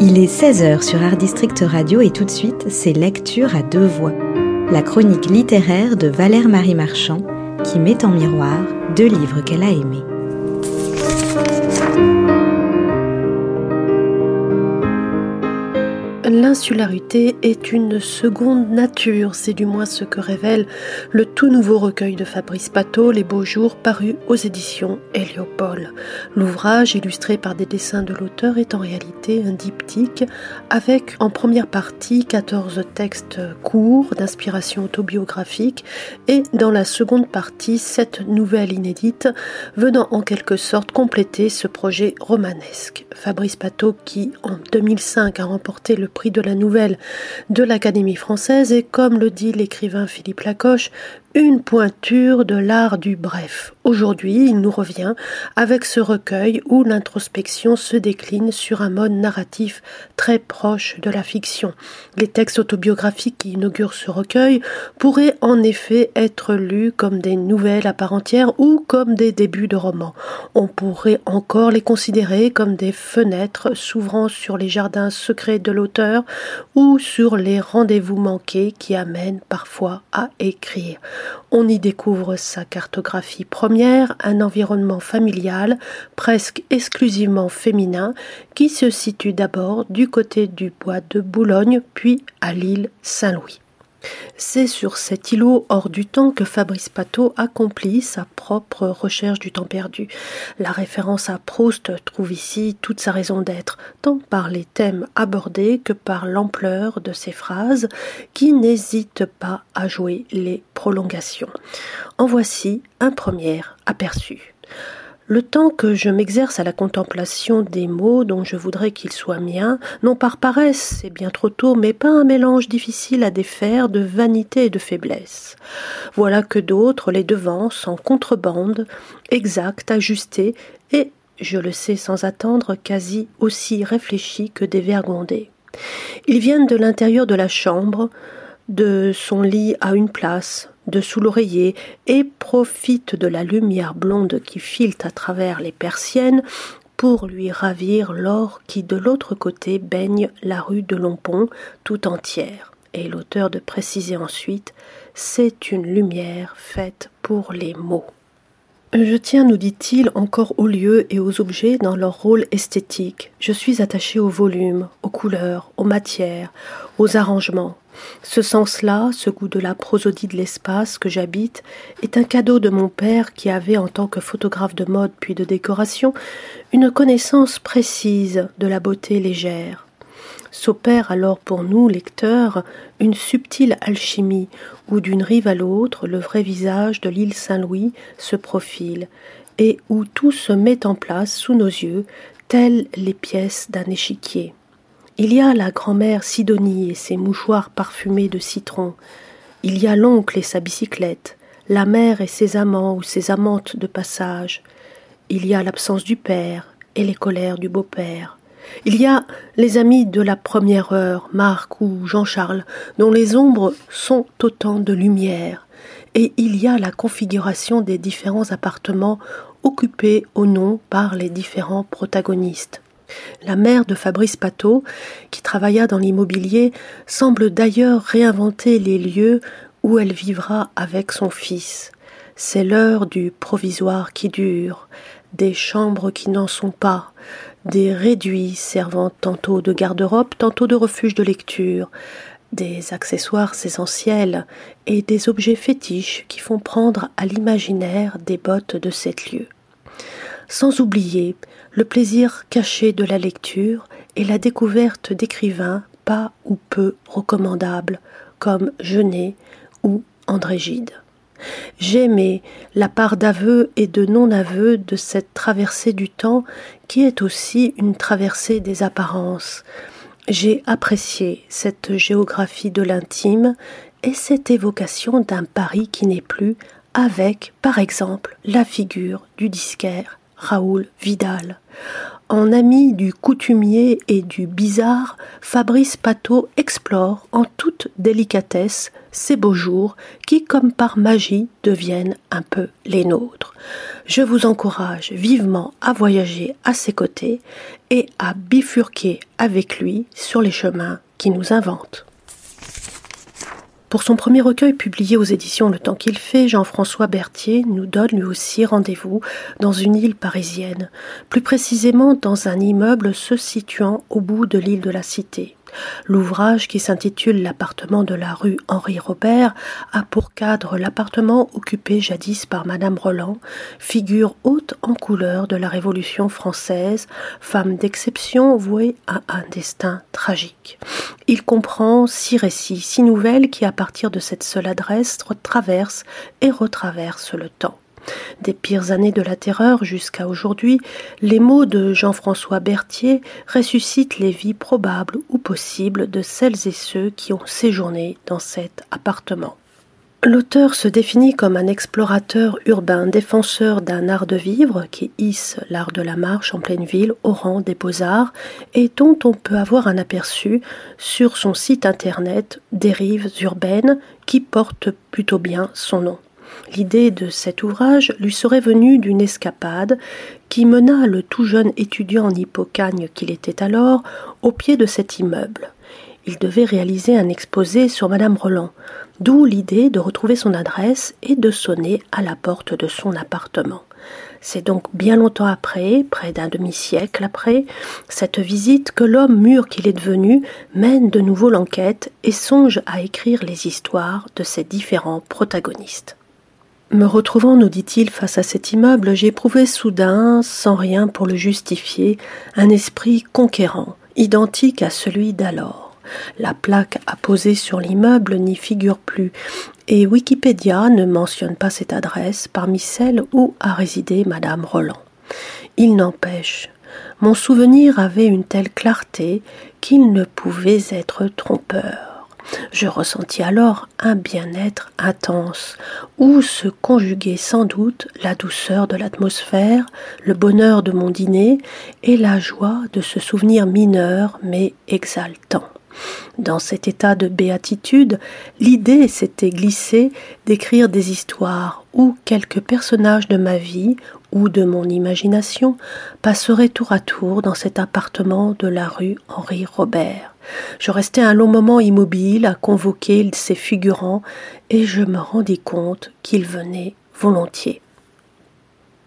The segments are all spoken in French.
Il est 16h sur Art District Radio et tout de suite, c'est Lecture à deux voix. La chronique littéraire de Valère Marie Marchand qui met en miroir deux livres qu'elle a aimés. L'insularité est une seconde nature, c'est du moins ce que révèle le tout nouveau recueil de Fabrice Pateau, Les Beaux Jours, paru aux éditions Héliopole. L'ouvrage, illustré par des dessins de l'auteur, est en réalité un diptyque avec en première partie 14 textes courts d'inspiration autobiographique et dans la seconde partie 7 nouvelles inédites venant en quelque sorte compléter ce projet romanesque. Fabrice Pateau qui en 2005 a remporté le de la nouvelle de l'Académie française. Et, comme le dit l'écrivain Philippe Lacoche, une pointure de l'art du bref. Aujourd'hui, il nous revient avec ce recueil où l'introspection se décline sur un mode narratif très proche de la fiction. Les textes autobiographiques qui inaugurent ce recueil pourraient en effet être lus comme des nouvelles à part entière ou comme des débuts de romans. On pourrait encore les considérer comme des fenêtres s'ouvrant sur les jardins secrets de l'auteur ou sur les rendez-vous manqués qui amènent parfois à écrire. On y découvre sa cartographie première, un environnement familial presque exclusivement féminin qui se situe d'abord du côté du bois de Boulogne puis à l'île Saint-Louis. C'est sur cet îlot hors du temps que Fabrice Pateau accomplit sa propre recherche du temps perdu. La référence à Proust trouve ici toute sa raison d'être, tant par les thèmes abordés que par l'ampleur de ses phrases, qui n'hésitent pas à jouer les prolongations. En voici un premier aperçu. Le temps que je m'exerce à la contemplation des mots dont je voudrais qu'ils soient miens, non par paresse, c'est bien trop tôt, mais pas un mélange difficile à défaire de vanité et de faiblesse. Voilà que d'autres les devancent en contrebande, exacts, ajustés, et, je le sais sans attendre, quasi aussi réfléchis que dévergondés. Ils viennent de l'intérieur de la chambre, de son lit à une place, de sous l'oreiller, et profite de la lumière blonde qui file à travers les persiennes pour lui ravir l'or qui de l'autre côté baigne la rue de Lompont tout entière. Et l'auteur de préciser ensuite c'est une lumière faite pour les mots. Je tiens, nous dit-il, encore aux lieux et aux objets dans leur rôle esthétique. Je suis attaché au volume, aux couleurs, aux matières, aux arrangements. Ce sens-là, ce goût de la prosodie de l'espace que j'habite, est un cadeau de mon père qui avait, en tant que photographe de mode puis de décoration, une connaissance précise de la beauté légère. S'opère alors pour nous, lecteurs, une subtile alchimie où d'une rive à l'autre le vrai visage de l'île Saint-Louis se profile et où tout se met en place sous nos yeux, telles les pièces d'un échiquier. Il y a la grand-mère Sidonie et ses mouchoirs parfumés de citron. Il y a l'oncle et sa bicyclette, la mère et ses amants ou ses amantes de passage. Il y a l'absence du père et les colères du beau-père. Il y a les amis de la première heure, Marc ou Jean-Charles, dont les ombres sont autant de lumière, et il y a la configuration des différents appartements occupés au nom par les différents protagonistes. La mère de Fabrice Pateau, qui travailla dans l'immobilier, semble d'ailleurs réinventer les lieux où elle vivra avec son fils. C'est l'heure du provisoire qui dure, des chambres qui n'en sont pas, des réduits servant tantôt de garde-robe, tantôt de refuge de lecture, des accessoires essentiels et des objets fétiches qui font prendre à l'imaginaire des bottes de sept lieux. Sans oublier le plaisir caché de la lecture et la découverte d'écrivains pas ou peu recommandables, comme Genet ou André Gide. J'aimais la part d'aveu et de non-aveu de cette traversée du temps qui est aussi une traversée des apparences. J'ai apprécié cette géographie de l'intime et cette évocation d'un Paris qui n'est plus avec, par exemple, la figure du disquaire Raoul Vidal. En ami du coutumier et du bizarre, Fabrice Pateau explore en toute délicatesse ces beaux jours qui, comme par magie, deviennent un peu les nôtres. Je vous encourage vivement à voyager à ses côtés et à bifurquer avec lui sur les chemins qui nous inventent. Pour son premier recueil publié aux éditions Le Temps qu'il fait, Jean-François Berthier nous donne lui aussi rendez-vous dans une île parisienne, plus précisément dans un immeuble se situant au bout de l'île de la Cité. L'ouvrage, qui s'intitule L'appartement de la rue Henri Robert, a pour cadre l'appartement occupé jadis par Madame Roland, figure haute en couleur de la Révolution française, femme d'exception vouée à un destin tragique. Il comprend six récits, six nouvelles qui, à partir de cette seule adresse, traversent et retraversent le temps. Des pires années de la terreur jusqu'à aujourd'hui, les mots de Jean-François Berthier ressuscitent les vies probables ou possibles de celles et ceux qui ont séjourné dans cet appartement. L'auteur se définit comme un explorateur urbain, défenseur d'un art de vivre qui hisse l'art de la marche en pleine ville au rang des beaux-arts et dont on peut avoir un aperçu sur son site internet Dérives urbaines qui porte plutôt bien son nom. L'idée de cet ouvrage lui serait venue d'une escapade qui mena le tout jeune étudiant en hippocagne qu'il était alors au pied de cet immeuble. Il devait réaliser un exposé sur Madame Roland, d'où l'idée de retrouver son adresse et de sonner à la porte de son appartement. C'est donc bien longtemps après, près d'un demi-siècle après, cette visite que l'homme mûr qu'il est devenu mène de nouveau l'enquête et songe à écrire les histoires de ses différents protagonistes. Me retrouvant, nous dit-il, face à cet immeuble, j'ai éprouvé soudain, sans rien pour le justifier, un esprit conquérant, identique à celui d'alors. La plaque apposée sur l'immeuble n'y figure plus, et Wikipédia ne mentionne pas cette adresse parmi celles où a résidé Madame Roland. Il n'empêche, mon souvenir avait une telle clarté qu'il ne pouvait être trompeur. Je ressentis alors un bien-être intense, où se conjuguait sans doute la douceur de l'atmosphère, le bonheur de mon dîner et la joie de ce souvenir mineur mais exaltant. Dans cet état de béatitude, l'idée s'était glissée d'écrire des histoires où quelques personnages de ma vie ou de mon imagination passeraient tour à tour dans cet appartement de la rue Henri Robert. Je restai un long moment immobile à convoquer ces figurants et je me rendis compte qu'ils venaient volontiers.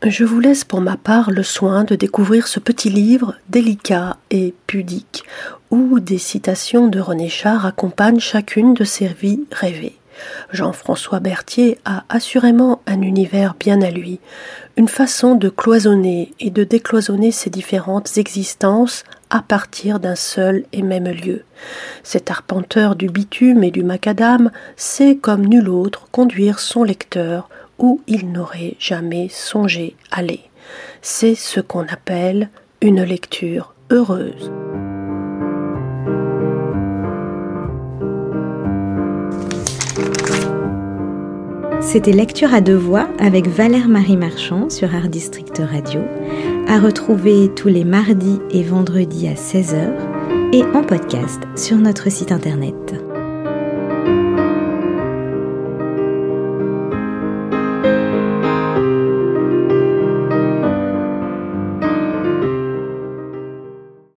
Je vous laisse pour ma part le soin de découvrir ce petit livre délicat et pudique où des citations de René Char accompagnent chacune de ces vies rêvées. Jean-François Berthier a assurément un univers bien à lui, une façon de cloisonner et de décloisonner ses différentes existences à partir d'un seul et même lieu. Cet arpenteur du bitume et du macadam sait comme nul autre conduire son lecteur où il n'aurait jamais songé aller. C'est ce qu'on appelle une lecture heureuse. C'était Lecture à deux voix avec Valère Marie Marchand sur Art District Radio, à retrouver tous les mardis et vendredis à 16h et en podcast sur notre site internet.